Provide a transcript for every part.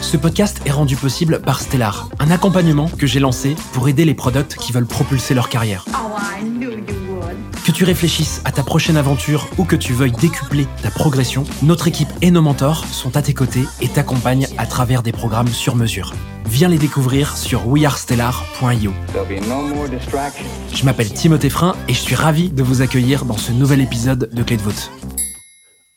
Ce podcast est rendu possible par Stellar, un accompagnement que j'ai lancé pour aider les products qui veulent propulser leur carrière. Que tu réfléchisses à ta prochaine aventure ou que tu veuilles décupler ta progression, notre équipe et nos mentors sont à tes côtés et t'accompagnent à travers des programmes sur mesure. Viens les découvrir sur wearestellar.io. Je m'appelle Timothée Frein et je suis ravi de vous accueillir dans ce nouvel épisode de Clé de voûte.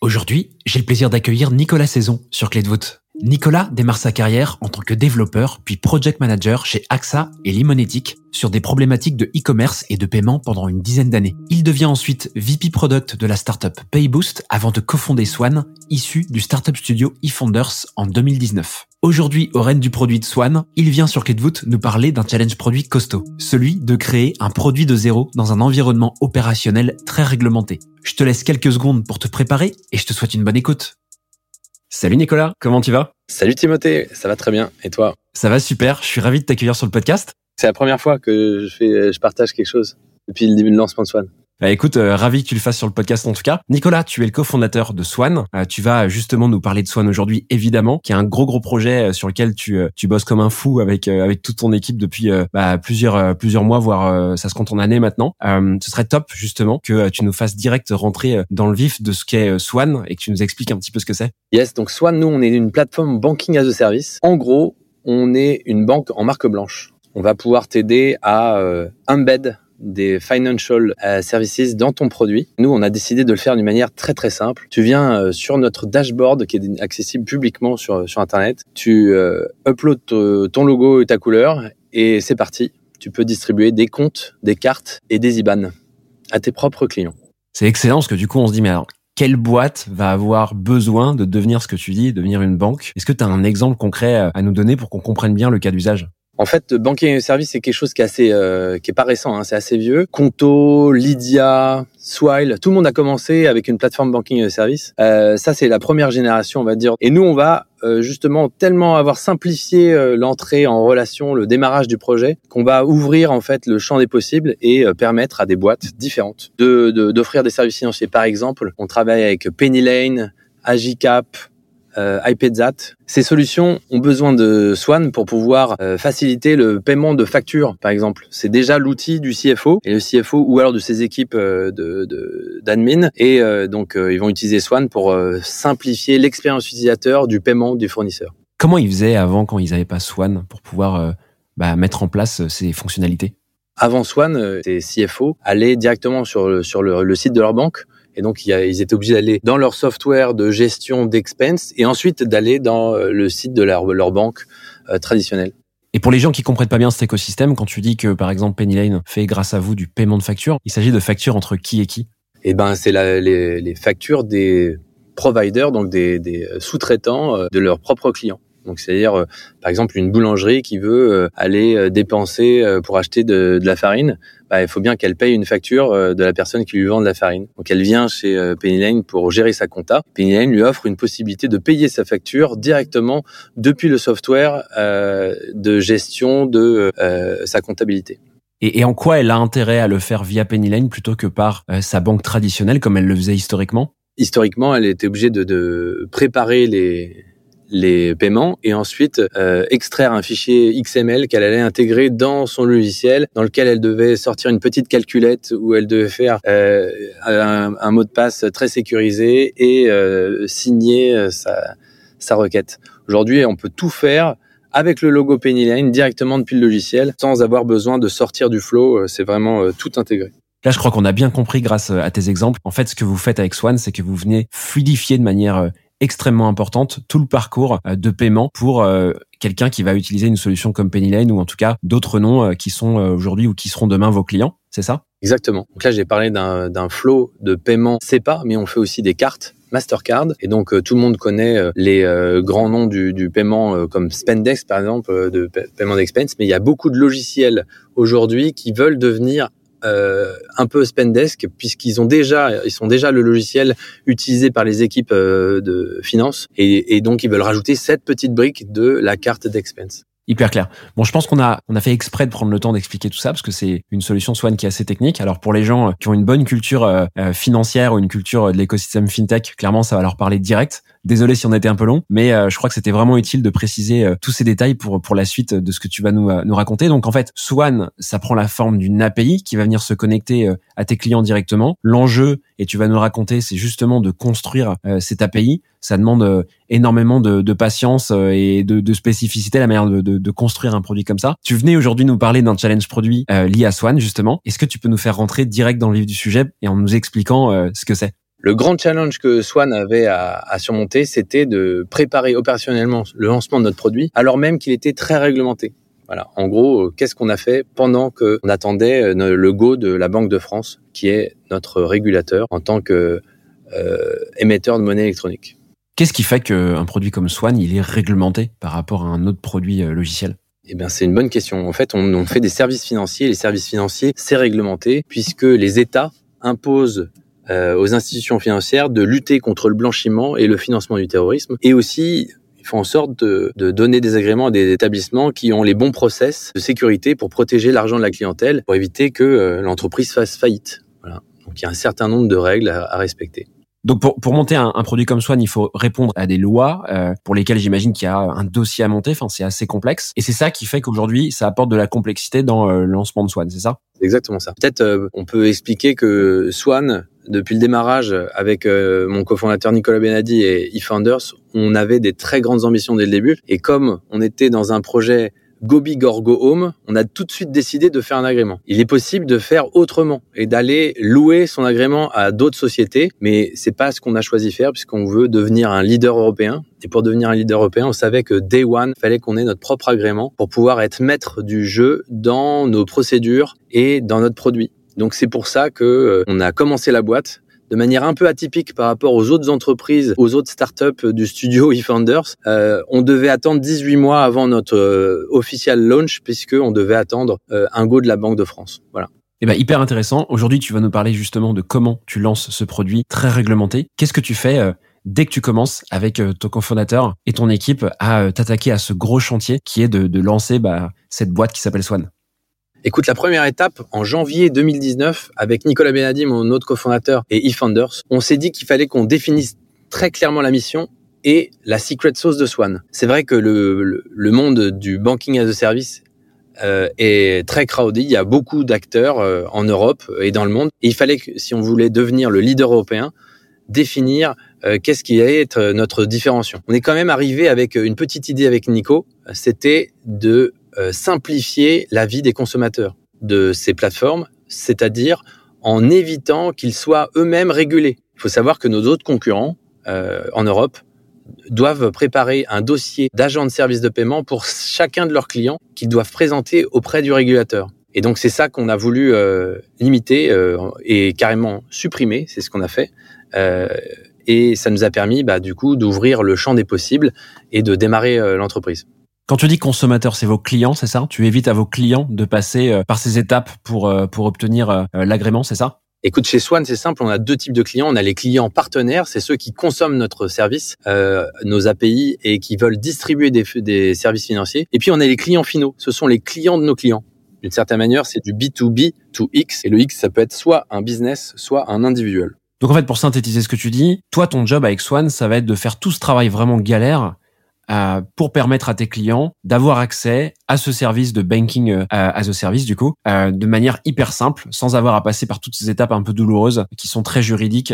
Aujourd'hui, j'ai le plaisir d'accueillir Nicolas Saison sur Clé de voûte. Nicolas démarre sa carrière en tant que développeur puis project manager chez AXA et Limonetic sur des problématiques de e-commerce et de paiement pendant une dizaine d'années. Il devient ensuite VP Product de la startup Payboost avant de cofonder Swan, issu du startup studio eFounders en 2019. Aujourd'hui, au règne du produit de Swan, il vient sur Clé nous parler d'un challenge produit costaud, celui de créer un produit de zéro dans un environnement opérationnel très réglementé. Je te laisse quelques secondes pour te préparer et je te souhaite une bonne écoute. Salut Nicolas, comment tu vas? Salut Timothée, ça va très bien. Et toi? Ça va super, je suis ravi de t'accueillir sur le podcast. C'est la première fois que je, fais, je partage quelque chose depuis le début de lancement de Swan. Bah écoute, euh, ravi que tu le fasses sur le podcast en tout cas. Nicolas, tu es le cofondateur de Swan. Euh, tu vas justement nous parler de Swan aujourd'hui, évidemment, qui est un gros gros projet euh, sur lequel tu tu bosses comme un fou avec avec toute ton équipe depuis bah, plusieurs plusieurs mois, voire ça se compte en années maintenant. ce serait top justement que tu nous fasses direct rentrer dans le vif de ce qu'est Swan et que tu nous expliques un petit peu ce que c'est. Yes, donc Swan, nous on est une plateforme banking as a service. En gros, on est une banque en marque blanche. On va pouvoir t'aider à embed des financial euh, services dans ton produit. Nous, on a décidé de le faire d'une manière très très simple. Tu viens euh, sur notre dashboard qui est accessible publiquement sur, sur Internet. Tu euh, uploads ton logo et ta couleur et c'est parti. Tu peux distribuer des comptes, des cartes et des IBAN à tes propres clients. C'est excellent parce que du coup, on se dit, mais alors, quelle boîte va avoir besoin de devenir ce que tu dis, devenir une banque? Est-ce que tu as un exemple concret à nous donner pour qu'on comprenne bien le cas d'usage? En fait, banking service, c'est quelque chose qui est assez, euh, qui est pas récent, hein, c'est assez vieux. Conto, Lydia, Swile, tout le monde a commencé avec une plateforme banking service. Euh, ça, c'est la première génération, on va dire. Et nous, on va euh, justement tellement avoir simplifié euh, l'entrée en relation, le démarrage du projet, qu'on va ouvrir en fait le champ des possibles et permettre à des boîtes différentes de d'offrir des services financiers. Par exemple, on travaille avec Penny Lane, Agicap, euh, iPadzat. Ces solutions ont besoin de Swan pour pouvoir euh, faciliter le paiement de factures, par exemple. C'est déjà l'outil du CFO et le CFO ou alors de ses équipes euh, de d'admin. et euh, donc ils vont utiliser Swan pour simplifier l'expérience utilisateur du paiement du fournisseur. Comment ils faisaient avant quand ils n'avaient pas Swan pour pouvoir bah, mettre en place ces fonctionnalités? Avant Swan, ces CFO allaient directement sur sur le site de leur banque et donc, ils étaient obligés d'aller dans leur software de gestion d'expense et ensuite d'aller dans euh, le site de leur, leur banque euh, traditionnelle. Et pour les gens qui comprennent pas bien cet écosystème, quand tu dis que par exemple Penny Lane fait grâce à vous du paiement de factures, il s'agit de factures entre qui et qui? Eh ben, c'est les, les factures des providers, donc des, des sous-traitants euh, de leurs propres clients. Donc c'est-à-dire euh, par exemple une boulangerie qui veut euh, aller euh, dépenser pour acheter de, de la farine, bah, il faut bien qu'elle paye une facture de la personne qui lui vend de la farine. Donc elle vient chez Penny Lane pour gérer sa compta. Penny Lane lui offre une possibilité de payer sa facture directement depuis le software de gestion de sa comptabilité. Et, et, en quoi elle a intérêt à le faire via Penny Lane plutôt que par sa banque traditionnelle comme elle le faisait historiquement? Historiquement, elle était obligée de, de préparer les les paiements et ensuite euh, extraire un fichier XML qu'elle allait intégrer dans son logiciel, dans lequel elle devait sortir une petite calculette où elle devait faire euh, un, mot de passe très sécurisé et euh, signer sa, sa requête. Aujourd'hui, on peut tout faire avec le logo Pennyline directement depuis le logiciel, sans avoir besoin de sortir du flow. C'est vraiment tout intégré. Là, je crois qu'on a bien compris grâce à tes exemples. En fait, ce que vous faites avec Swan, c'est que vous venez fluidifier de manière extrêmement importante tout le parcours euh, de paiement pour euh, quelqu'un qui va utiliser une solution comme Lane ou en tout cas d'autres noms qui sont aujourd'hui ou qui seront demain vos clients, c'est ça? Exactement. Donc là, j'ai parlé d'un flow de paiement SEPA, mais on fait aussi des cartes Mastercard. Et donc, tout le monde connaît les grands noms du, du paiement comme Spendex, par exemple, de paiement d'expense. Mais il y a beaucoup de logiciels aujourd'hui qui veulent devenir euh, un peu Spendesk puisqu'ils ont déjà, ils sont déjà le logiciel utilisé par les équipes euh, de finance et, donc ils veulent rajouter cette petite brique de la carte d'expense. Hyper clair. Bon, je pense qu'on a on a fait exprès de prendre le temps d'expliquer tout ça parce que c'est une solution Swan qui est assez technique. Alors pour les gens qui ont une bonne culture euh, financière ou une culture de l'écosystème fintech, clairement ça va leur parler direct. Désolé si on était un peu long, mais euh, je crois que c'était vraiment utile de préciser euh, tous ces détails pour pour la suite de ce que tu vas nous nous raconter. Donc en fait, Swan, ça prend la forme d'une API qui va venir se connecter à tes clients directement. L'enjeu et tu vas nous raconter, c'est justement de construire cette API ça demande énormément de, de patience et de, de, spécificité la manière de, de, construire un produit comme ça. Tu venais aujourd'hui nous parler d'un challenge produit euh, lié à Swan justement. Est-ce que tu peux nous faire rentrer direct dans le vif du sujet et en nous expliquant euh, ce que c'est? Le grand challenge que Swan avait à, à surmonter, c'était de préparer opérationnellement le lancement de notre produit, alors même qu'il était très réglementé. Voilà. En gros, qu'est-ce qu'on a fait pendant qu'on attendait le go de la Banque de France, qui est notre régulateur en tant que euh, émetteur de monnaie électronique Qu'est-ce qui fait qu'un produit comme Swan, il est réglementé par rapport à un autre produit euh, logiciel? Eh bien, c'est une bonne question. En fait, on, fait des services financiers. Les services financiers, c'est réglementé puisque les États imposent euh, aux institutions financières de lutter contre le blanchiment et le financement du terrorisme. Et aussi, ils font en sorte de, donner des agréments à des établissements qui ont les bons process de sécurité pour protéger l'argent de la clientèle, pour éviter que euh, l'entreprise fasse faillite. Voilà. Donc, il y a un certain nombre de règles à respecter. Donc pour, pour monter un, un, produit comme Swan, il faut répondre à des lois euh, pour lesquelles j'imagine qu'il y a un dossier à monter. Enfin, c'est assez complexe. Et c'est ça qui fait qu'aujourd'hui, ça apporte de la complexité dans euh, le lancement de Swan, c'est ça? Exactement ça. Peut-être euh, on peut expliquer que Swan, depuis le démarrage avec mon cofondateur Nicolas Benadi et eFounders, on avait des très grandes ambitions dès le début. Et comme on était dans un projet Gobi Gorgo Home, on a tout de suite décidé de faire un agrément. Il est possible de faire autrement et d'aller louer son agrément à d'autres sociétés, mais c'est pas ce qu'on a choisi de faire puisqu'on veut devenir un leader européen. Et pour devenir un leader européen, on savait que day one, fallait qu'on ait notre propre agrément pour pouvoir être maître du jeu dans nos procédures et dans notre produit. Donc c'est pour ça que euh, on a commencé la boîte de manière un peu atypique par rapport aux autres entreprises, aux autres startups du studio eFounders. Euh, on devait attendre 18 mois avant notre euh, official launch puisque on devait attendre euh, un go de la Banque de France. Voilà. Eh ben, hyper intéressant. Aujourd'hui, tu vas nous parler justement de comment tu lances ce produit très réglementé. Qu'est-ce que tu fais euh, dès que tu commences avec ton cofondateur et ton équipe à t'attaquer à ce gros chantier qui est de, de lancer bah, cette boîte qui s'appelle Swan? Écoute, la première étape, en janvier 2019, avec Nicolas Benadi, mon autre cofondateur, et eFounders, on s'est dit qu'il fallait qu'on définisse très clairement la mission et la secret sauce de Swan. C'est vrai que le, le, monde du banking as a service euh, est très crowded. Il y a beaucoup d'acteurs euh, en Europe et dans le monde. Et il fallait que, si on voulait devenir le leader européen, définir euh, qu'est-ce qui allait être notre différenciation. On est quand même arrivé avec une petite idée avec Nico. C'était de euh, simplifier la vie des consommateurs de ces plateformes, c'est-à-dire en évitant qu'ils soient eux-mêmes régulés. Il faut savoir que nos autres concurrents euh, en Europe doivent préparer un dossier d'agent de service de paiement pour chacun de leurs clients qu'ils doivent présenter auprès du régulateur. Et donc c'est ça qu'on a voulu euh, limiter euh, et carrément supprimer, c'est ce qu'on a fait. Euh, et ça nous a permis bah, du coup d'ouvrir le champ des possibles et de démarrer l'entreprise. Quand tu dis consommateur, c'est vos clients, c'est ça? Tu évites à vos clients de passer euh, par ces étapes pour, euh, pour obtenir euh, l'agrément, c'est ça? Écoute, chez Swan, c'est simple, on a deux types de clients. On a les clients partenaires, c'est ceux qui consomment notre service, euh, nos API, et qui veulent distribuer des, des services financiers. Et puis, on a les clients finaux, ce sont les clients de nos clients. D'une certaine manière, c'est du B2B to X, et le X, ça peut être soit un business, soit un individuel. Donc en fait, pour synthétiser ce que tu dis, toi, ton job avec Swan, ça va être de faire tout ce travail vraiment galère euh, pour permettre à tes clients d'avoir accès à ce service de banking euh, as a service du coup euh, de manière hyper simple sans avoir à passer par toutes ces étapes un peu douloureuses qui sont très juridiques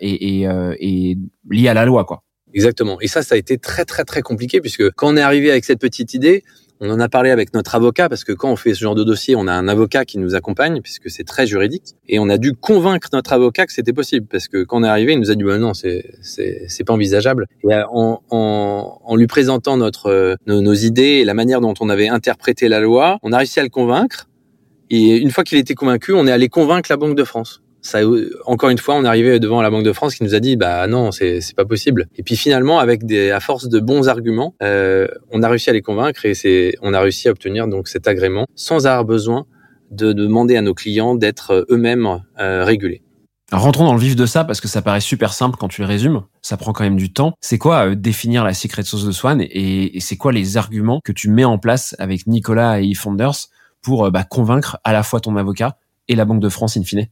et, et, et liées à la loi quoi. Exactement. Et ça, ça a été très très très compliqué puisque quand on est arrivé avec cette petite idée, on en a parlé avec notre avocat parce que quand on fait ce genre de dossier, on a un avocat qui nous accompagne puisque c'est très juridique et on a dû convaincre notre avocat que c'était possible parce que quand on est arrivé, il nous a dit bah non, c'est c'est pas envisageable. Et euh, en, en, en lui présentant notre euh, nos, nos, idées et la manière dont on avait interprété la loi, on a réussi à le convaincre. Et une fois qu'il était convaincu, on est allé convaincre la Banque de France ça, encore une fois, on est arrivé devant la Banque de France qui nous a dit, bah non, c'est pas possible. Et puis finalement, avec des, à force de bons arguments, euh, on a réussi à les convaincre et c'est, on a réussi à obtenir donc cet agrément sans avoir besoin de, demander à nos clients d'être euh, eux-mêmes euh, régulés. rentrons dans le vif de ça parce que ça paraît super simple quand tu le résumes. Ça prend quand même du temps. C'est quoi euh, définir la secret sauce de Swan et, et c'est quoi les arguments que tu mets en place avec Nicolas et eFounders pour bah, convaincre à la fois ton avocat et la Banque de France in fine?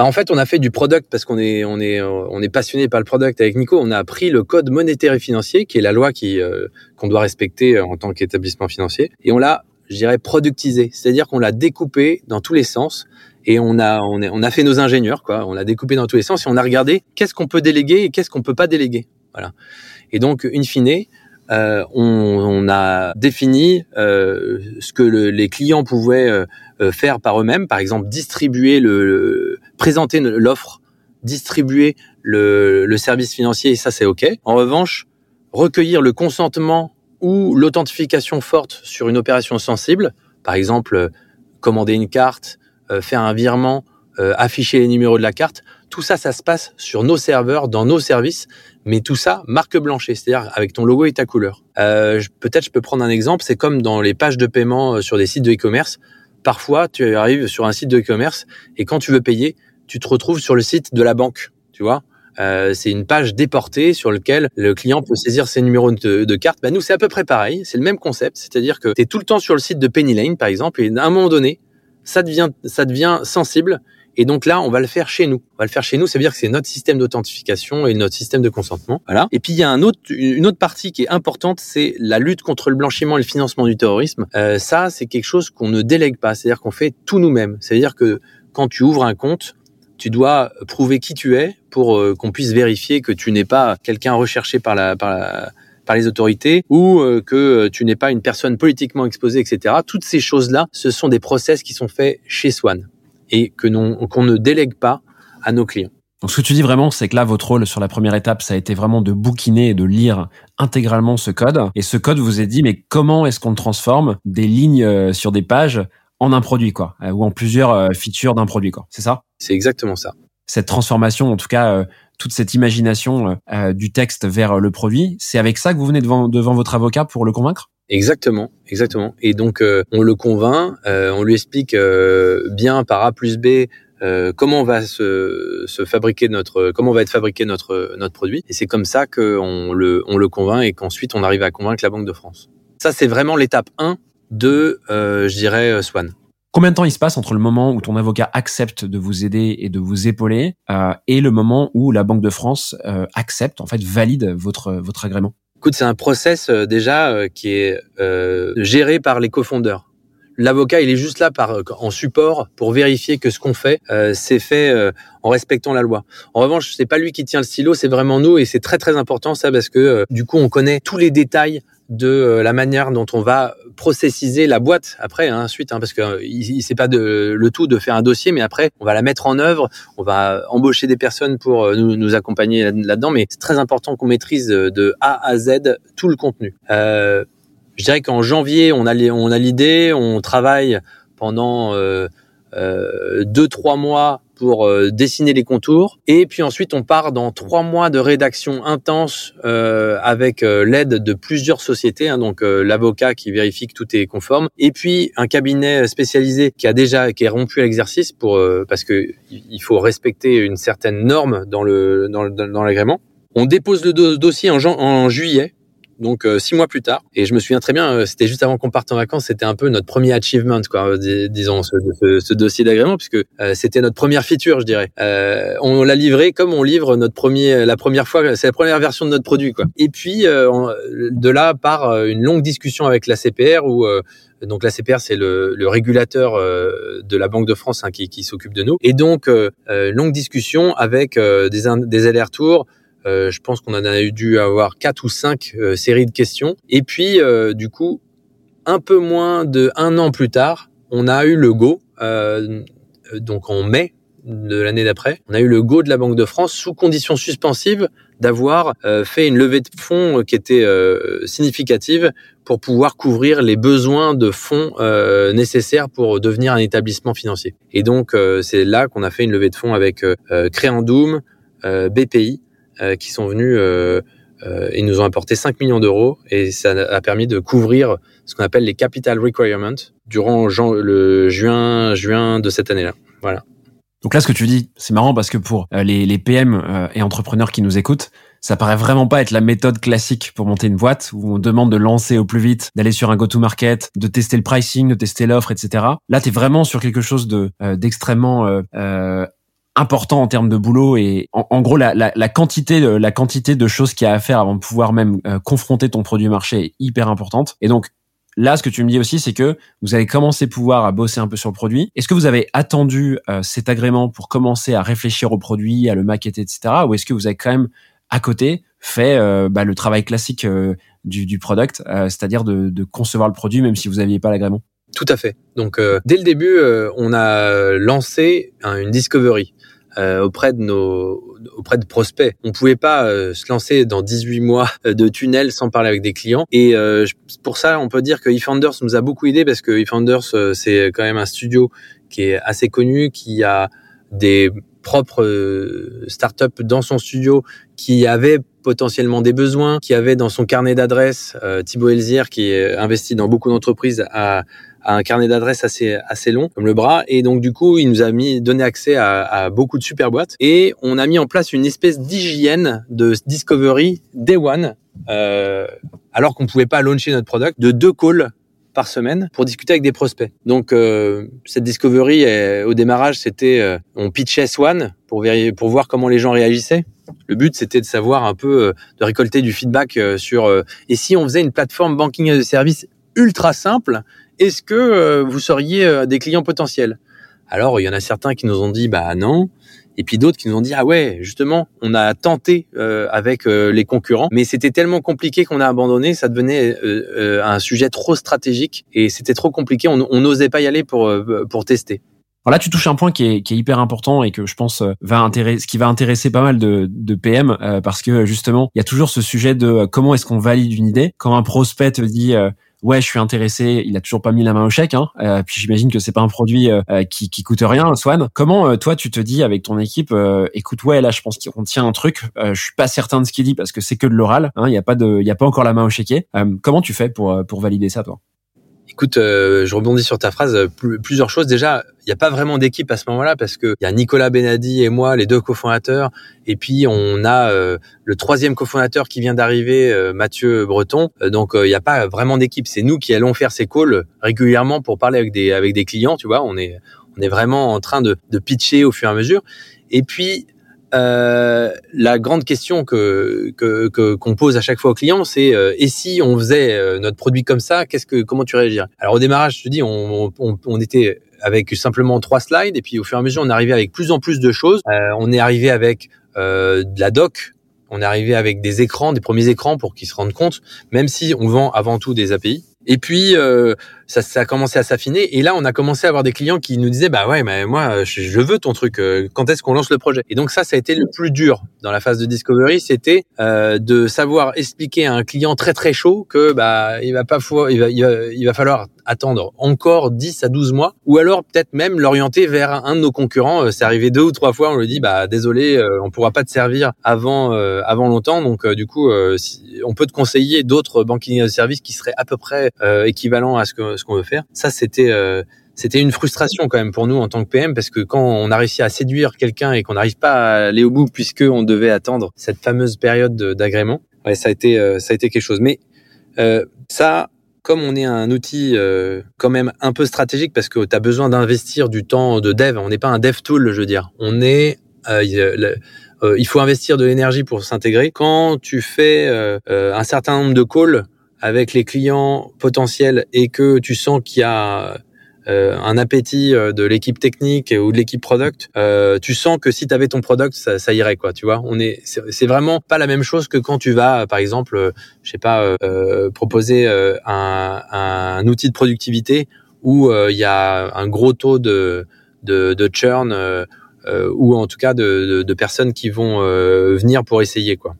Bah en fait, on a fait du product parce qu'on est on est on est passionné par le product avec Nico. On a appris le code monétaire et financier, qui est la loi euh, qu'on doit respecter euh, en tant qu'établissement financier, et on l'a, je dirais, productisé. C'est-à-dire qu'on l'a découpé dans tous les sens et on a fait nos ingénieurs quoi. On l'a découpé dans tous les sens et on a regardé qu'est-ce qu'on peut déléguer et qu'est-ce qu'on peut pas déléguer. Voilà. Et donc, in fine, euh, on, a défini euh, ce que le, les clients pouvaient euh, euh, faire par eux-mêmes, par exemple distribuer le, présenter l'offre, distribuer le, service financier, ça c'est ok. En revanche, recueillir le consentement ou l'authentification forte sur une opération sensible, par exemple commander une carte, faire un virement, afficher les numéros de la carte, tout ça, ça se passe sur nos serveurs, dans nos services, mais tout ça marque blanchée, c'est-à-dire avec ton logo et ta couleur. Euh, Peut-être je peux prendre un exemple, c'est comme dans les pages de paiement euh, sur des sites de e-commerce. Parfois, tu arrives sur un site de e-commerce et quand tu veux payer, tu te retrouves sur le site de la banque, tu vois. Euh, c'est une page déportée sur laquelle le client peut saisir ses numéros de, de carte. Bah, nous, c'est à peu près pareil. C'est le même concept. C'est-à-dire que tu es tout le temps sur le site de Penny Lane, par exemple, et à un moment donné, ça devient, ça devient sensible et donc là, on va le faire chez nous. On va le faire chez nous, ça veut dire que c'est notre système d'authentification et notre système de consentement. Voilà. Et puis il y a un autre, une autre partie qui est importante, c'est la lutte contre le blanchiment et le financement du terrorisme. Euh, ça, c'est quelque chose qu'on ne délègue pas, c'est-à-dire qu'on fait tout nous-mêmes. C'est-à-dire que quand tu ouvres un compte, tu dois prouver qui tu es pour euh, qu'on puisse vérifier que tu n'es pas quelqu'un recherché par les autorités ou euh, que tu n'es pas une personne politiquement exposée, etc. Toutes ces choses-là, ce sont des process qui sont faits chez Swan et qu'on ne délègue pas à nos clients. Donc ce que tu dis vraiment, c'est que là, votre rôle sur la première étape, ça a été vraiment de bouquiner et de lire intégralement ce code. Et ce code vous est dit, mais comment est-ce qu'on transforme des lignes euh, sur des pages en un produit, quoi, euh, ou en plusieurs euh, features d'un produit, quoi. C'est ça? C'est exactement ça. Cette transformation, en tout cas, toute cette imagination du texte vers le produit, c'est avec ça que vous venez devant, devant votre avocat pour le convaincre? Exactement, exactement. Et donc euh, on le convainc, euh, on lui explique euh, bien par A plus B comment on va se, se, fabriquer notre, comment va être fabriqué notre notre produit. Et c'est comme ça qu'on le on le convainc et qu'ensuite on arrive à convaincre la Banque de France. Ça c'est vraiment l'étape 1 de, je dirais, Swan. Combien de temps il se passe entre le moment où ton avocat accepte de vous aider et de vous épauler et le moment où la Banque de France accepte, en fait, valide votre votre agrément? Écoute, c'est un process euh, déjà euh, qui est euh, géré par les cofondeurs. L'avocat, il est juste là par en support pour vérifier que ce qu'on fait, c'est fait en respectant la loi. En revanche, c'est pas lui qui tient le stylo, c'est vraiment nous, et c'est très très important ça parce que du coup, on connaît tous les détails de euh, la manière dont on va processiser la boîte après hein, ensuite hein, parce que euh, il, c'est pas le tout de faire un dossier mais après on va la mettre en œuvre on va embaucher des personnes pour euh, nous, accompagner là-dedans mais c'est très important qu'on maîtrise de A à Z tout le contenu. Euh, je dirais qu'en janvier on a on a l'idée on travaille pendant euh, deux trois mois pour euh, dessiner les contours. Et puis ensuite, on part dans trois mois de rédaction intense euh, avec euh, l'aide de plusieurs sociétés, hein, donc l'avocat qui vérifie que tout est conforme, et puis un cabinet spécialisé qui a déjà qui est rompu à l'exercice pour parce que il faut respecter une certaine norme dans le dans, l'agrément. On dépose le dossier en juillet donc euh, six mois plus tard. Et je me souviens très bien, euh, c'était juste avant qu'on parte en vacances, c'était un peu notre premier achievement, quoi, disons, ce, ce, dossier d'agrément, puisque euh, c'était notre première feature, je dirais. on l'a livré comme on livre notre premier, la première fois, c'est la première version de notre produit, quoi. Et puis de là part une longue discussion avec la CPR où donc la CPR, c'est le, le, régulateur de la Banque de France hein, qui, qui s'occupe de nous. Et donc, longue discussion avec des, des allers-retours, je pense qu'on en a dû avoir quatre ou cinq séries de questions. Et puis, du coup, un peu moins de un an plus tard, on a eu le go. donc en mai de l'année d'après, on a eu le go de la Banque de France sous conditions suspensives d'avoir euh, fait une levée de fonds qui était euh, significative pour pouvoir couvrir les besoins de fonds euh, nécessaires pour devenir un établissement financier. Et donc c'est là qu'on a fait une levée de fonds avec Créandoum, BPI, qui sont venus et nous ont apporté 5 millions d'euros et ça a permis de couvrir ce qu'on appelle les capital requirements durant le juin juin de cette année-là. Voilà. Donc là, ce que tu dis, c'est marrant parce que pour euh, les, PM euh, et entrepreneurs qui nous écoutent, ça paraît vraiment pas être la méthode classique pour monter une boîte où on demande de lancer au plus vite, d'aller sur un go-to-market, de tester le pricing, de tester l'offre, etc. Là, tu es vraiment sur quelque chose de euh, d'extrêmement important en termes de boulot et en, gros la, la, la, quantité la quantité de choses qu'il y a à faire avant de pouvoir même confronter ton produit marché est hyper importante. Et donc Là, ce que tu me dis aussi, c'est que vous avez commencé pouvoir à bosser un peu sur le produit. Est-ce que vous avez attendu euh, cet agrément pour commencer à réfléchir au produit, à le maqueter, etc. Ou est-ce que vous avez quand même à côté fait euh, bah, le travail classique euh, du, du, product, c'est-à-dire de, de, concevoir le produit même si vous n'aviez pas l'agrément? Tout à fait. Donc dès le début, on a lancé une discovery. Euh, auprès de nos auprès de prospects. On pouvait pas euh, se lancer dans 18 mois de tunnel sans parler avec des clients. Et euh, pour ça, on peut dire que eFounders nous a beaucoup aidé parce que eFounders c'est quand même un studio qui est assez connu, qui a des propres startups dans son studio qui avaient potentiellement des besoins, qui avait dans son carnet d'adresses, Thibaut Elzière, qui est investi dans beaucoup d'entreprises, a, un carnet d'adresses assez assez long comme le bras et donc du coup il nous a mis donné accès à, à beaucoup de super boîtes et on a mis en place une espèce d'hygiène de discovery day one euh, alors qu'on pouvait pas launcher notre product de deux calls par semaine pour discuter avec des prospects. Donc euh, cette discovery au démarrage c'était euh, on pitchait Swan pour pour voir comment les gens réagissaient. Le but c'était de savoir un peu euh, de récolter du feedback euh, sur et si on faisait une plateforme banking de service ultra simple est-ce que euh, vous seriez euh, des clients potentiels? Alors, il y en a certains qui nous ont dit bah non, et puis d'autres qui nous ont dit ah ouais, justement, on a tenté euh, avec les concurrents, mais c'était tellement compliqué qu'on a abandonné, ça devenait un sujet trop stratégique. Et c'était trop compliqué, on n'osait pas y aller pour pour tester. Alors là, tu touches un point qui est, qui est, hyper important et que je pense va intéresser, qui va intéresser pas mal de, de PM parce que justement, il y a toujours ce sujet de comment est-ce qu'on valide une idée? Quand un prospect te dit ouais, je suis intéressé, il a toujours pas mis la main au chèque. Hein. Euh, puis j'imagine que c'est pas un produit euh, euh, qui, coûte rien, Swan. Comment toi tu te dis avec ton équipe, écoute, ouais, là je pense qu'on tient un truc. je suis pas certain de ce qu'il dit parce que c'est que de l'oral. Hein. Il y a pas de, il y a pas encore la main au chéquier. comment tu fais pour pour valider ça, toi? Écoute, je rebondis sur ta phrase. plusieurs choses. Déjà, il n'y a pas vraiment d'équipe à ce moment-là parce que il y a Nicolas Benadi et moi, les deux cofondateurs, et puis on a euh, le troisième cofondateur qui vient d'arriver, euh, Mathieu Breton. Euh, donc il n'y a pas vraiment d'équipe. C'est nous qui allons faire ces calls régulièrement pour parler avec des avec des clients. Tu vois, on est on est vraiment en train de, de pitcher au fur et à mesure. Et puis euh, la grande question que qu'on pose à chaque fois aux clients, c'est et si on faisait notre produit comme ça, qu'est-ce que comment tu réagirais? Alors au démarrage, je te dis, on, on, on était avec simplement trois slides. Et puis au fur et à mesure, on arrivé avec plus en plus de choses. Euh, on est arrivé avec euh, de la doc. On est arrivé avec des écrans, des premiers écrans pour qu'ils se rendent compte, même si on vend avant tout des API. Et puis euh, ça, ça a commencé à s'affiner. Et là, on a commencé à avoir des clients qui nous disaient, bah ouais, mais moi, je, veux ton truc. Euh, quand est-ce qu'on lance le projet? Et donc ça, ça a été le plus dur dans la phase de discovery, c'était euh, de savoir expliquer à un client très très chaud que bah il va pas il va, il va falloir attendre encore 10 à 12 mois, ou alors peut-être même l'orienter vers un de nos concurrents. Euh, c'est arrivé deux ou trois fois, on lui dit bah désolé, euh, on pourra pas te servir avant euh, avant longtemps, donc du coup on peut te conseiller d'autres banking services qui seraient à peu près équivalents à ce que ce qu'on veut faire. Ça c'était c'était une frustration quand même pour nous en tant que PM parce que quand on a réussi à séduire quelqu'un et qu'on n'arrive pas à aller au bout puisque on devait attendre cette fameuse période d'agrément, ça a été ça a été quelque chose. Mais ça, comme on est un outil euh, quand même un peu stratégique parce que tu as besoin d'investir du temps de dev, on n'est pas un dev tool, je veux dire. On est euh, euh, il faut investir de l'énergie pour s'intégrer. Quand tu fais un certain nombre de calls avec les clients potentiels et que tu sens qu'il y a euh, un appétit euh, de l'équipe technique ou de l'équipe product, euh, tu sens que si tu avais ton product, ça, ça, irait quoi. Tu vois, on est, c'est vraiment pas la même chose que quand tu vas, par exemple, je sais pas, proposer un, un, outil de productivité où il y a un gros taux de de, de churn ou en tout cas de, de, de personnes qui vont venir pour essayer quoi.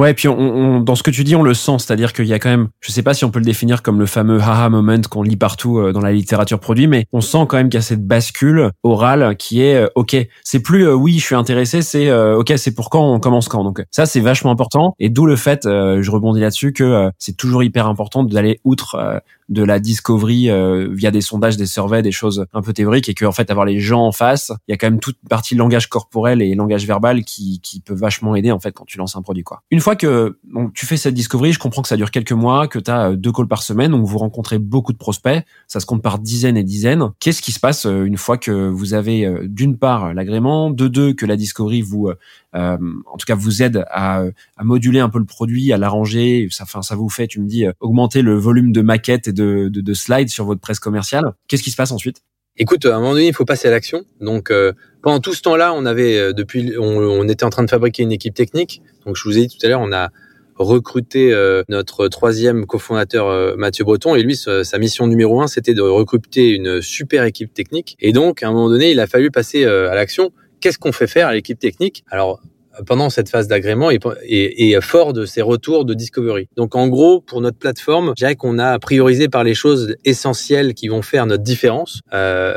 Ouais, puis on, dans ce que tu dis, on le sent, c'est-à-dire qu'il y a quand même, je sais pas si on peut le définir comme le fameux haha moment qu'on lit partout euh, dans la littérature produit, mais on sent quand même qu'il y a cette bascule orale qui est euh, ok, c'est plus euh, oui, je suis intéressé, c'est ok, c'est pour quand, on commence quand. Donc ça, c'est vachement important, et d'où le fait, je rebondis là-dessus, que c'est toujours hyper important d'aller outre de la discovery euh, via des sondages, des surveys, des choses un peu théoriques et que en fait avoir les gens en face, il y a quand même toute partie langage corporel et langage verbal qui, qui peut vachement aider en fait quand tu lances un produit quoi. Une fois que tu fais cette discovery, je comprends que ça dure quelques mois, que tu as euh, deux calls par semaine, donc vous rencontrez beaucoup de prospects, ça se compte par dizaines et dizaines. Qu'est-ce qui se passe euh, une fois que vous avez d'une part l'agrément, de deux que la discovery vous euh, en tout cas vous aide à, à, moduler un peu le produit, à l'arranger. Ça, enfin, ça vous fait, tu me dis, euh, augmenter le volume de maquettes et de, de, de slides sur votre presse commerciale. Qu'est-ce qui se passe ensuite? Écoute, à un moment donné, il faut passer à l'action. Donc, euh, pendant tout ce temps-là, on avait depuis, on, était en train de fabriquer une équipe technique. Donc, je vous ai dit tout à l'heure, on a recruté notre troisième cofondateur Mathieu Breton et lui sa mission numéro un c'était de recruter une super équipe technique et donc à un moment donné il a fallu passer à l'action qu'est-ce qu'on fait faire à l'équipe technique? Alors, pendant cette phase d'agrément et, fort de ces retours de discovery. Donc en gros, pour notre plateforme, je dirais qu'on a priorisé par les choses essentielles qui vont faire notre différence. Euh,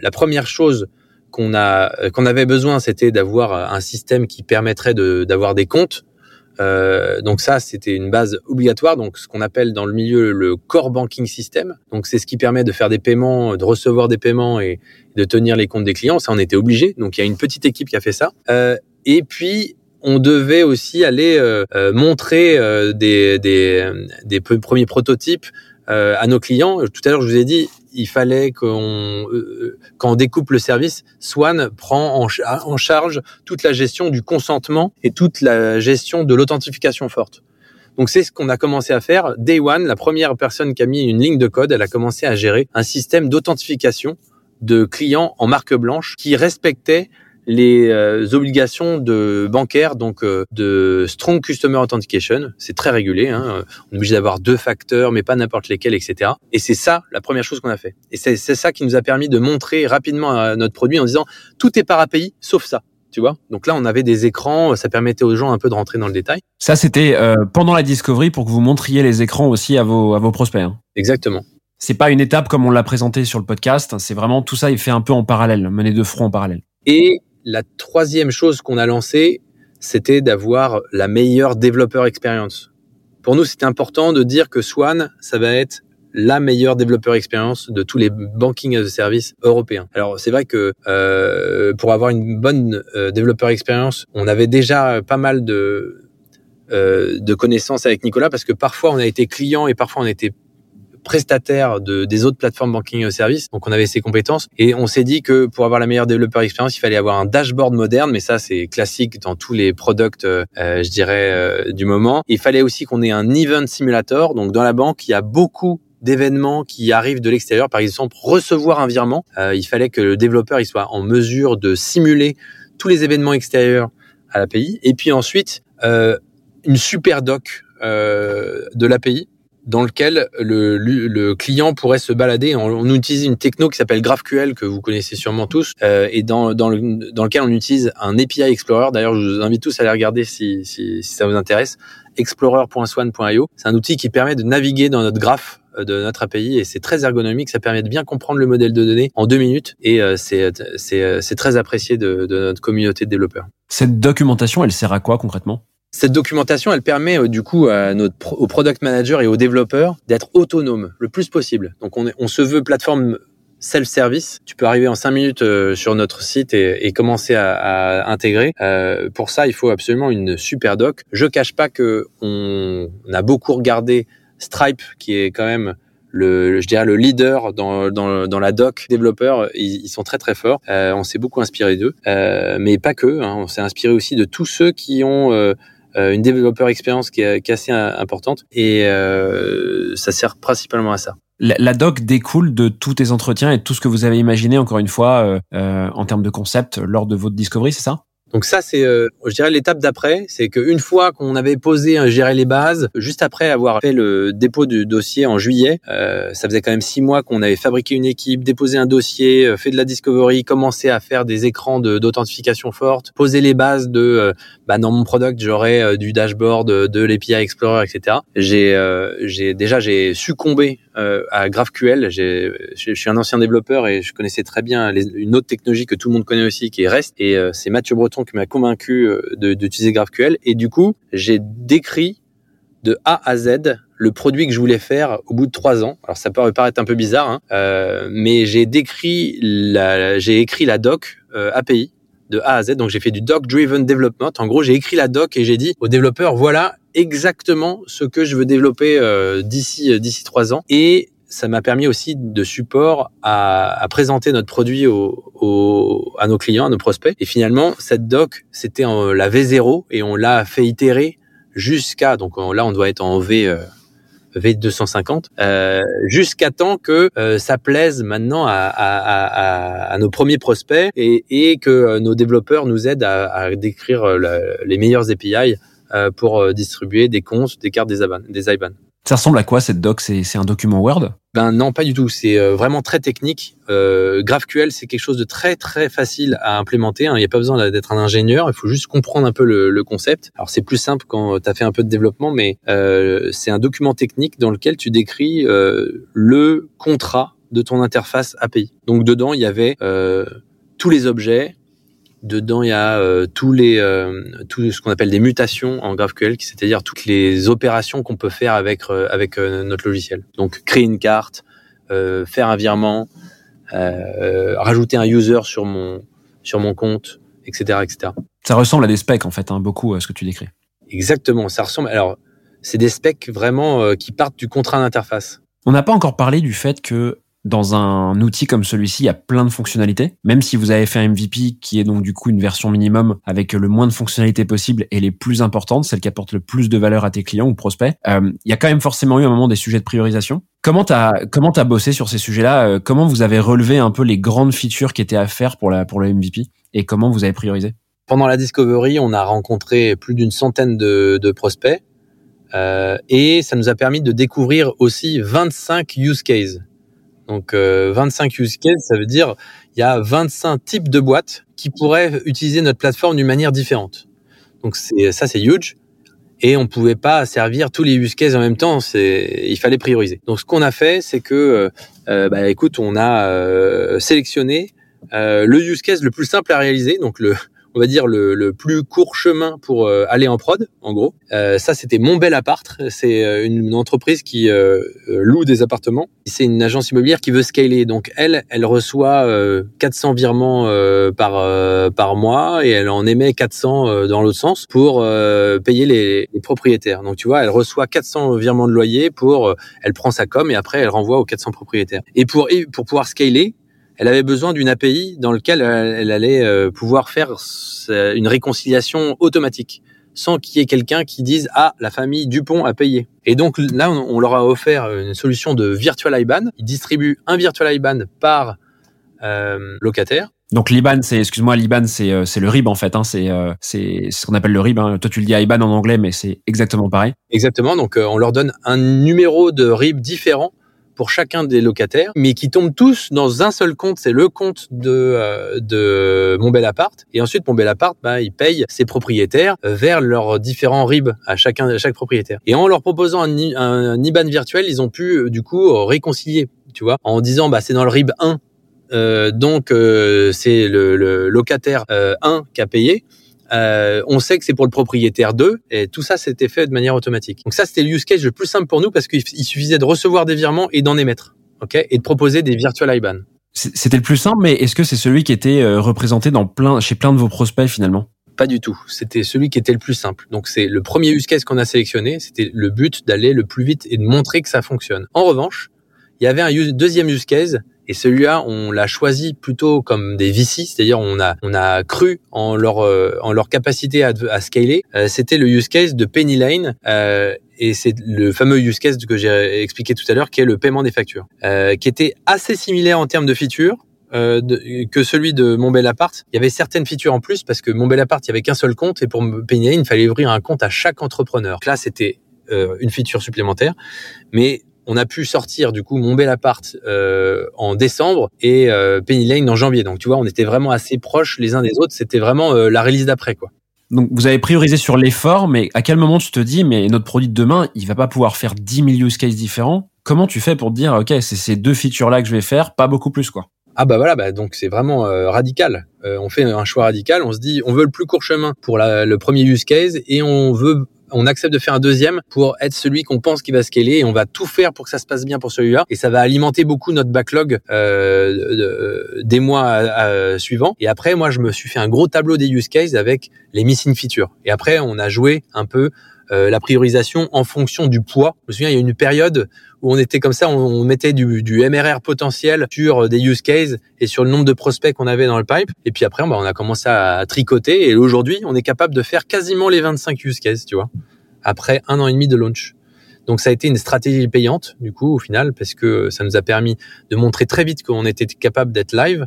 la première chose qu'on a avait besoin, c'était d'avoir un système qui permettrait d'avoir des comptes euh, donc ça, c'était une base obligatoire, donc ce qu'on appelle dans le milieu le core banking system. Donc c'est ce qui permet de faire des paiements, de recevoir des paiements et de tenir les comptes des clients. Ça, on était obligé. Donc il y a une petite équipe qui a fait ça. Euh, et puis on devait aussi aller euh, euh montrer euh, des, des, des premiers prototypes à nos clients. Tout à l'heure, je vous ai dit, il fallait qu'on, euh, quand on découpe le service, Swan prend en, charge toute la gestion du consentement et toute la gestion de l'authentification forte. Donc c'est ce qu'on a commencé à faire. Day One, la première personne qui a mis une ligne de code, elle a commencé à gérer un système d'authentification de clients en marque blanche qui respectait les euh, obligations de bancaires, donc euh, de strong customer authentication, c'est très régulé. Hein, on est obligé d'avoir deux facteurs, mais pas n'importe lesquels, etc. Et c'est ça la première chose qu'on a fait. Et c'est ça qui nous a permis de montrer rapidement à notre produit en disant tout est par API sauf ça. Tu vois? Donc là, on avait des écrans, ça permettait aux gens un peu de rentrer dans le détail. Ça, c'était euh, pendant la discovery pour que vous montriez les écrans aussi à vos à vos prospects. Hein. Exactement. C'est pas une étape comme on l'a présenté sur le podcast. C'est vraiment tout ça est fait un peu en parallèle, mené de front en parallèle. Et la troisième chose qu'on a lancée, c'était d'avoir la meilleure développeur expérience. Pour nous, c'était important de dire que Swan, ça va être la meilleure développeur expérience de tous les banking as a service européens. Alors c'est vrai que euh, pour avoir une bonne euh, développeur expérience, on avait déjà pas mal de euh, de connaissances avec Nicolas parce que parfois on a été client et parfois on était prestataire de, des autres plateformes banking service. Donc on avait ces compétences et on s'est dit que pour avoir la meilleure développeur expérience, il fallait avoir un dashboard moderne, mais ça c'est classique dans tous les products, euh, je dirais, euh, du moment. Il fallait aussi qu'on ait un event simulator. Donc dans la banque, il y a beaucoup d'événements qui arrivent de l'extérieur. Par exemple, recevoir un virement, euh, il fallait que le développeur il soit en mesure de simuler tous les événements extérieurs à l'API. Et puis ensuite, une super doc de l'API dans lequel le, le, client pourrait se balader. On, on, utilise une techno qui s'appelle GraphQL que vous connaissez sûrement tous, euh, et dans, dans, le, dans lequel on utilise un API Explorer. D'ailleurs, je vous invite tous à aller regarder si, si, si ça vous intéresse. Explorer.swan.io. C'est un outil qui permet de naviguer dans notre graphe euh, de notre API et c'est très ergonomique. Ça permet de bien comprendre le modèle de données en deux minutes et euh, c'est très apprécié de, de notre communauté de développeurs. Cette documentation, elle sert à quoi concrètement? Cette documentation, elle permet euh, du coup à notre, aux product managers et aux développeurs d'être autonomes le plus possible. Donc on, est, on se veut plateforme self-service. Tu peux arriver en cinq minutes euh, sur notre site et, et commencer à, à intégrer. Euh, pour ça, il faut absolument une super doc. Je cache pas que on, on a beaucoup regardé Stripe, qui est quand même le, je dirais le leader dans, dans, dans la doc développeur, ils, ils, sont très très forts. Euh, on s'est beaucoup inspiré d'eux, euh, mais pas que. Hein, on s'est inspiré aussi de tous ceux qui ont euh, une développeur expérience qui est, assez importante et euh, ça sert principalement à ça. La, doc découle de tous tes entretiens et tout ce que vous avez imaginé, encore une fois, en termes de concept lors de votre discovery, c'est ça? Donc ça, c'est, euh, je dirais, l'étape d'après, c'est qu'une fois qu'on avait posé, euh, géré les bases, juste après avoir fait le dépôt du dossier en juillet, euh, ça faisait quand même six mois qu'on avait fabriqué une équipe, déposé un dossier, fait de la discovery, commencé à faire des écrans d'authentification forte, poser les bases de, bah, dans mon product, j'aurais du dashboard, de l'API Explorer, etc. J'ai, j'ai déjà, j'ai succombé à GraphQL. Je suis un ancien développeur et je connaissais très bien une autre technologie que tout le monde connaît aussi, qui est REST. Et c'est Mathieu Breton qui m'a convaincu euh, d'utiliser GraphQL. Et du coup, j'ai décrit de A à Z le produit que je voulais faire au bout de trois ans. Alors ça peut paraître un peu bizarre, hein, euh, mais j'ai décrit, j'ai écrit la doc euh, API de A à Z. Donc j'ai fait du doc driven development. En gros, j'ai écrit la doc et j'ai dit aux développeurs voilà exactement ce que je veux développer d'ici d'ici trois ans. Et ça m'a permis aussi de support à, présenter notre produit au, à nos clients, à nos prospects. Et finalement, cette doc, c'était la V0 et on l'a fait itérer jusqu'à, donc là, on doit être en V, euh, V250, euh, jusqu'à temps que euh, ça plaise maintenant à, à, nos premiers prospects et, et que euh, nos développeurs nous aident à, décrire les meilleurs API pour distribuer des comptes, des cartes, des IBAN. Des IBAN. Ça ressemble à quoi cette doc? C'est un document Word? Ben non, pas du tout. C'est euh, vraiment très technique. Euh, GraphQL, c'est quelque chose de très très facile à implémenter. Hein. Il n'y a pas besoin d'être un ingénieur. Il faut juste comprendre un peu le, le concept. Alors c'est plus simple quand tu as fait un peu de développement, mais euh, c'est un document technique dans lequel tu décris euh, le contrat de ton interface API. Donc dedans, il y avait euh, tous les objets, Dedans, il y a euh, tous les euh, tout ce qu'on appelle des mutations en GraphQL, c'est-à-dire toutes les opérations qu'on peut faire avec euh, avec notre logiciel. Donc créer une carte, faire un virement, rajouter un user sur mon sur mon compte, etc., etc. Ça ressemble à des specs en fait, hein, beaucoup à ce que tu décris. Exactement, ça ressemble. Alors, c'est des specs vraiment qui partent du contrat d'interface. On n'a pas encore parlé du fait que dans un outil comme celui-ci, il y a plein de fonctionnalités. Même si vous avez fait un MVP qui est donc du coup une version minimum avec le moins de fonctionnalités possible et les plus importantes, celles qui apportent le plus de valeur à tes clients ou prospects, euh, il y a quand même forcément eu un moment des sujets de priorisation. Comment t'as comment t'as bossé sur ces sujets-là euh, Comment vous avez relevé un peu les grandes features qui étaient à faire pour la pour le MVP et comment vous avez priorisé? Pendant la discovery, on a rencontré plus d'une centaine de, de prospects. Euh, et ça nous a permis de découvrir aussi 25 use cases. Donc 25 euh, use cases, ça veut dire il y a 25 types de boîtes qui pourraient utiliser notre plateforme d'une manière différente. Donc ça c'est huge et on pouvait pas servir tous les use cases en même temps. Il fallait prioriser. Donc ce qu'on a fait, c'est que euh, euh bah, écoute, on a euh, sélectionné le use case le plus simple à réaliser, donc le on va dire le, le plus court chemin pour euh, aller en prod, en gros. Euh, ça, c'était Mon Bel Appart. C'est euh, une, entreprise qui loue des appartements. C'est une agence immobilière qui veut scaler. Donc elle, elle reçoit 400 virements par par mois et elle en émet 400 dans l'autre sens pour payer les, les, propriétaires. Donc tu vois, elle reçoit 400 virements de loyer pour, elle prend sa com et après elle renvoie aux 400 propriétaires. Et pour pour pouvoir scaler, elle avait besoin d'une API dans lequel elle allait euh, pouvoir faire une réconciliation automatique sans qu'il y ait quelqu'un qui dise ah la famille Dupont a payé. Et donc là on leur a offert une solution de virtual IBAN. Ils distribuent un virtual IBAN par euh, locataire. Donc l'IBAN, c'est, excuse-moi, l'IBAN, c'est euh, c'est le RIB en fait. Hein, c'est c'est ce qu'on appelle le RIB. Hein. Toi, tu le dis IBAN en anglais, mais c'est exactement pareil. Exactement. Donc on leur donne un numéro de RIB différent pour chacun des locataires, mais qui tombent tous dans un seul compte. C'est le compte de, euh, de Mon Bel Appart. Et ensuite, Mon Bel Appart, bah, il paye ses propriétaires euh, vers leurs différents RIB à chacun, à chaque propriétaire. Et en leur proposant un, un, IBAN virtuel, ils ont pu, euh, du coup, réconcilier, tu vois, en disant, bah, c'est dans le RIB 1 euh, donc c'est le, le, locataire 1 qui a payé. Euh, on sait que c'est pour le propriétaire 2 et tout ça c'était fait de manière automatique. Donc ça c'était le use case le plus simple pour nous parce qu'il suffisait de recevoir des virements et d'en émettre, ok, et de proposer des virtual IBAN. C'était le plus simple, mais est-ce que c'est celui qui était euh, représenté dans plein, chez plein de vos prospects finalement? Pas du tout. C'était celui qui était le plus simple. Donc c'est le premier use case qu'on a sélectionné. C'était le but d'aller le plus vite et de montrer que ça fonctionne. En revanche, il y avait un deuxième use case Et celui-là, on l'a choisi plutôt comme des VC, c'est-à-dire on a on a cru en leur en leur capacité à, à scaler. C'était le use case de Penny Lane. et c'est le fameux use case que j'ai expliqué tout à l'heure, qui est le paiement des factures, qui était assez similaire en termes de features, euh, que celui de Mon Bel Appart. Il y avait certaines features en plus parce que Mon Bel Appart, il y avait qu'un seul compte et pour payer, il fallait ouvrir un compte à chaque entrepreneur. là, c'était euh, une feature supplémentaire, mais on a pu sortir du coup Mon Bel Appart euh, en décembre et Penny Lane en janvier. Donc tu vois, on était vraiment assez proches les uns des autres. C'était vraiment la release d'après quoi. Donc vous avez priorisé sur l'effort, mais à quel moment tu te dis, mais notre produit de demain, il va pas pouvoir faire 10 000 use cases différents? Comment tu fais pour te dire, ok, c'est ces deux features là que je vais faire, pas beaucoup plus quoi? Ah bah voilà, bah donc c'est vraiment euh, radical. Euh, on fait un choix radical. On se dit, on veut le plus court chemin pour le premier use case et on veut on accepte de faire un deuxième pour être celui qu'on pense qui va scaler et on va tout faire pour que ça se passe bien pour celui-là. Et ça va alimenter beaucoup notre backlog euh, des mois suivants. Et après moi je me suis fait un gros tableau des use cases avec les missing features. Et après on a joué un peu euh, la priorisation en fonction du poids. Je me souviens, il y a une période où on était comme ça, on, mettait du, du, MRR potentiel sur des use cases et sur le nombre de prospects qu'on avait dans le pipe. Et puis après, bah, on a commencé à, tricoter. Et aujourd'hui, on est capable de faire quasiment les 25 use cases, tu vois, après un an et demi de launch. Donc ça a été une stratégie payante du coup au final parce que ça nous a permis de montrer très vite qu'on était capable d'être live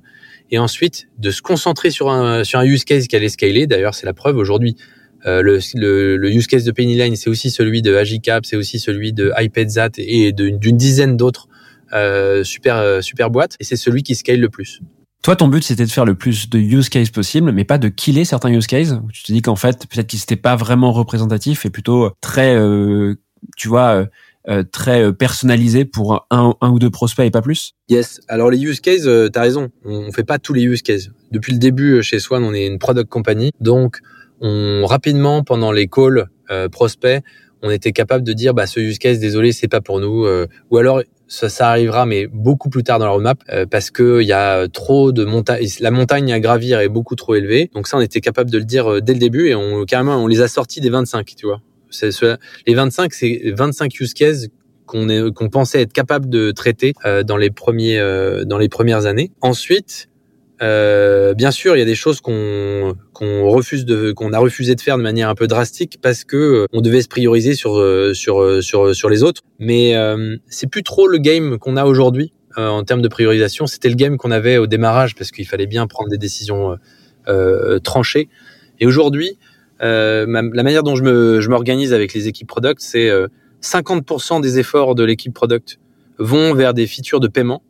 et ensuite de se concentrer sur un sur un use case qui allait scaler. D'ailleurs c'est la preuve aujourd'hui. Euh, le, le, le, use case de Pennyline, c'est aussi celui de Agicap, c'est aussi celui de iPadzat et d'une dizaine d'autres euh, super euh, super boîtes. Et c'est celui qui scale le plus. Toi, ton but, c'était de faire le plus de use cases possible, mais pas de killer certains use cases. Tu te dis qu'en fait, peut-être qu'ils n'étaient pas vraiment représentatifs et plutôt très, euh, tu vois, euh, très personnalisés pour un, un, ou deux prospects et pas plus? Yes. Alors les use cases, euh, t'as raison. On fait pas tous les use cases. Depuis le début, chez Swan, on est une product company, donc on rapidement pendant les calls euh, prospects, on était capable de dire bah ce use case désolé c'est pas pour nous euh, ou alors ça, ça arrivera mais beaucoup plus tard dans la roadmap euh, parce que il y a trop de montagne la montagne à gravir est beaucoup trop élevée. Donc ça on était capable de le dire dès le début et on carrément on les a sortis des 25 tu vois. C'est les 25 c'est 25 use cases qu'on qu'on pensait être capable de traiter dans les premiers dans les premières années. Ensuite euh, bien sûr, il y a des choses qu'on qu'on refuse de qu'on a refusé de faire de manière un peu drastique parce que euh, on devait se prioriser sur euh, sur sur sur les autres. Mais c'est plus trop le game qu'on a aujourd'hui en termes de priorisation. C'était le game qu'on avait au démarrage parce qu'il fallait bien prendre des décisions tranchées. Et aujourd'hui, la manière dont je me je m'organise avec les équipes product, c'est 50% des efforts de l'équipe product vont vers des features de paiement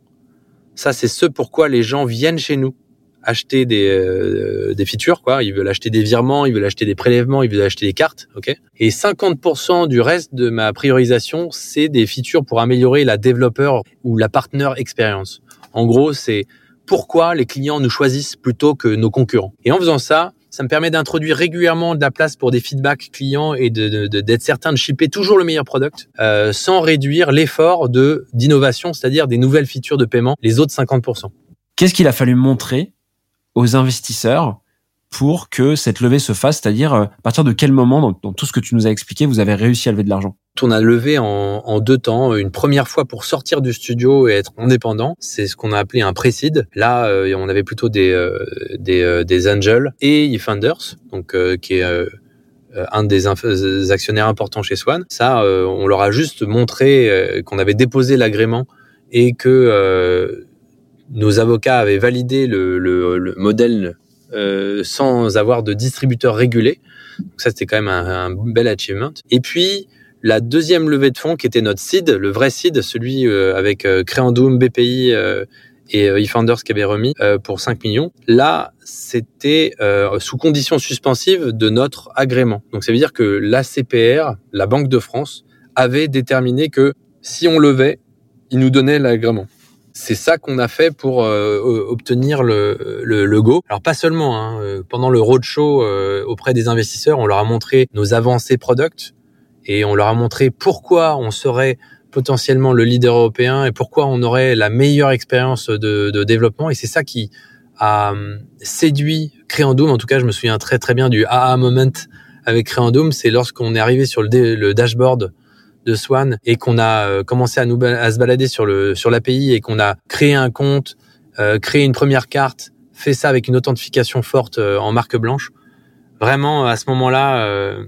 ça, c'est ce pourquoi les gens viennent chez nous acheter des, euh, des features, quoi. Ils veulent acheter des virements, ils veulent acheter des prélèvements, ils veulent acheter des cartes, ok? Et 50% du reste de ma priorisation, c'est des features pour améliorer la développeur ou la partner expérience. En gros, c'est pourquoi les clients nous choisissent plutôt que nos concurrents. Et en faisant ça, ça me permet d'introduire régulièrement de la place pour des feedbacks clients et d'être certain de shipper toujours le meilleur product euh, sans réduire l'effort de d'innovation, c'est-à-dire des nouvelles features de paiement, les autres 50%. Qu'est-ce qu'il a fallu montrer aux investisseurs pour que cette levée se fasse C'est-à-dire, euh, à partir de quel moment, dans, tout ce que tu nous as expliqué, vous avez réussi à lever de l'argent? On a levé en, deux temps. Une première fois pour sortir du studio et être indépendant, c'est ce qu'on a appelé un pré-seed. Là, euh, on avait plutôt des, euh, des, des, angels et funders, donc qui est un des actionnaires importants chez Swan. Ça, on leur a juste montré qu'on avait déposé l'agrément et que nos avocats avaient validé le, le, le modèle euh, sans avoir de distributeur régulé. Donc ça, c'était quand même un, bel achievement. Et puis, la deuxième levée de fonds, qui était notre seed, le vrai seed, celui euh, avec euh, Créandoum, BPI euh, et eFounders qui avait remis pour 5 millions. Là, c'était sous condition suspensive de notre agrément. Donc ça veut dire que l'ACPR, la Banque de France, avait déterminé que si on levait, il nous donnait l'agrément c'est ça qu'on a fait pour euh, obtenir le, le, go. Alors pas seulement, hein, pendant le roadshow euh, auprès des investisseurs, on leur a montré nos avancées product et on leur a montré pourquoi on serait potentiellement le leader européen et pourquoi on aurait la meilleure expérience de, de développement. Et c'est ça qui a séduit Creandum. En tout cas, je me souviens très très bien du AA moment avec Creandum. C'est lorsqu'on est arrivé sur le, dashboard de Swan et qu'on a euh, commencé à, nous, à se balader sur le sur l'API et qu'on a créé un compte, euh, créé une première carte, fait ça avec une authentification forte euh, en marque blanche. Vraiment, à ce moment-là,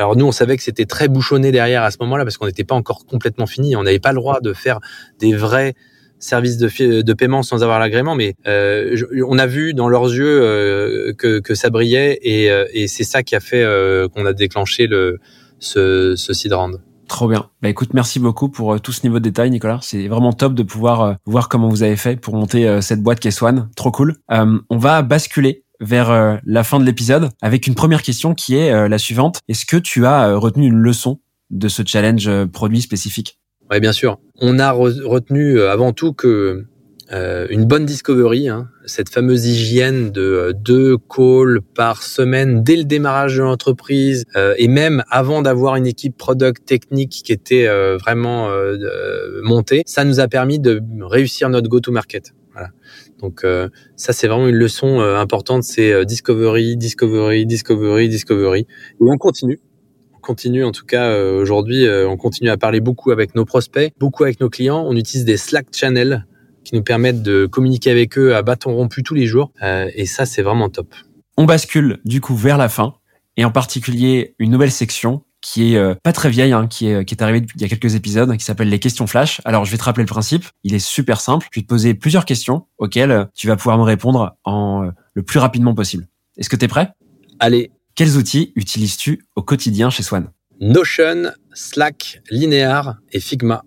alors nous, on savait que c'était très bouchonné derrière à ce moment-là parce qu'on n'était pas encore complètement fini. On n'avait pas le droit de faire des vrais services de, paiement sans avoir l'agrément, mais euh, on a vu dans leurs yeux euh, que, que, ça brillait et, euh, et c'est ça qui a fait euh, qu'on a déclenché le, ce, ce seed. Trop bien. Bah écoute, merci beaucoup pour euh, tout ce niveau de détail, Nicolas. C'est vraiment top de pouvoir voir comment vous avez fait pour monter cette boîte qui est Swan. Trop cool. on va basculer vers la fin de l'épisode avec une première question qui est la suivante. Est-ce que tu as retenu une leçon de ce challenge produit spécifique? Oui, bien sûr. On a retenu avant tout que euh, une bonne discovery, hein, cette fameuse hygiène de euh, deux calls par semaine dès le démarrage de l'entreprise euh, et même avant d'avoir une équipe product technique qui était euh, vraiment montée, ça nous a permis de réussir notre go-to-market. Donc ça c'est vraiment une leçon importante, c'est discovery, discovery, discovery, discovery. Et on continue on continue en tout cas aujourd'hui, on continue à parler beaucoup avec nos prospects, beaucoup avec nos clients. On utilise des Slack channels qui nous permettent de communiquer avec eux à bâton rompu tous les jours. Euh, et ça, c'est vraiment top. On bascule du coup vers la fin, et en particulier une nouvelle section qui est euh, pas très vieille, hein, qui est qui est arrivée il y a quelques épisodes, qui s'appelle les questions flash. Alors je vais te rappeler le principe. Il est super simple. Je vais te poser plusieurs questions auxquelles euh, tu vas pouvoir me répondre en le plus rapidement possible. Est-ce que tu es prêt? Allez. Quels outils utilises-tu au quotidien chez Swan? Notion, Slack, Linear et Figma.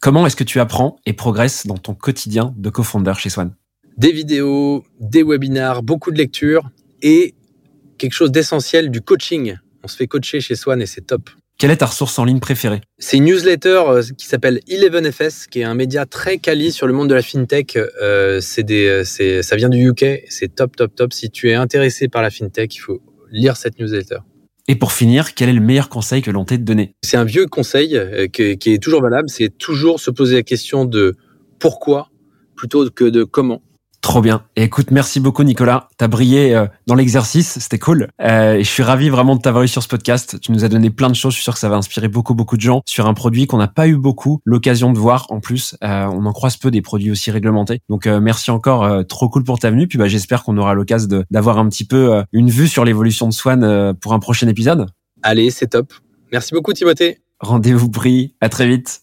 Comment est-ce que tu apprends et progresses dans ton quotidien de co-founder chez Swan? Des vidéos, des webinars, beaucoup de lectures et quelque chose d'essentiel du coaching. On se fait coacher chez Swan et c'est top. Quelle est ta ressource en ligne préférée? C'est une newsletter euh, qui s'appelle 11FS, qui est un média très quali sur le monde de la fintech. Euh, des, c'est, ça vient du UK, c'est top, top, top. Si tu es intéressé par la fintech, il faut lire cette newsletter. Et pour finir, quel est le meilleur conseil que l'on t'ait donné? C'est un vieux conseil euh, qui est toujours valable, c'est toujours se poser la question de pourquoi plutôt que de comment. Trop bien. Et écoute, merci beaucoup Nicolas. T'as brillé euh, dans l'exercice, c'était cool. Euh, et je suis ravi vraiment de t'avoir eu sur ce podcast. Tu nous as donné plein de choses. Je suis sûr que ça va inspirer beaucoup beaucoup de gens sur un produit qu'on n'a pas eu beaucoup l'occasion de voir. En plus, euh, on en croise peu des produits aussi réglementés. Donc merci encore, trop cool pour ta venue. Puis bah, j'espère qu'on aura l'occasion d'avoir un petit peu une vue sur l'évolution de Swan pour un prochain épisode. Allez, c'est top. Merci beaucoup Timothée. Rendez-vous pris. À très vite.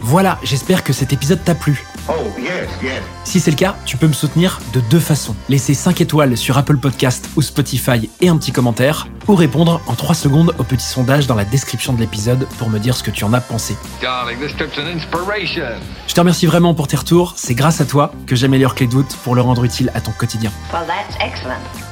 Voilà, j'espère que cet épisode t'a plu. Oh, yes, yes. Si c'est le cas, tu peux me soutenir de deux façons. Laisser 5 étoiles sur Apple Podcast ou Spotify et un petit commentaire, ou répondre en 3 secondes au petit sondage dans la description de l'épisode pour me dire ce que tu en as pensé. Darling, this trip's an inspiration. Je te remercie vraiment pour tes retours, c'est grâce à toi que j'améliore Clé Doute pour le rendre utile à ton quotidien. Well, that's excellent.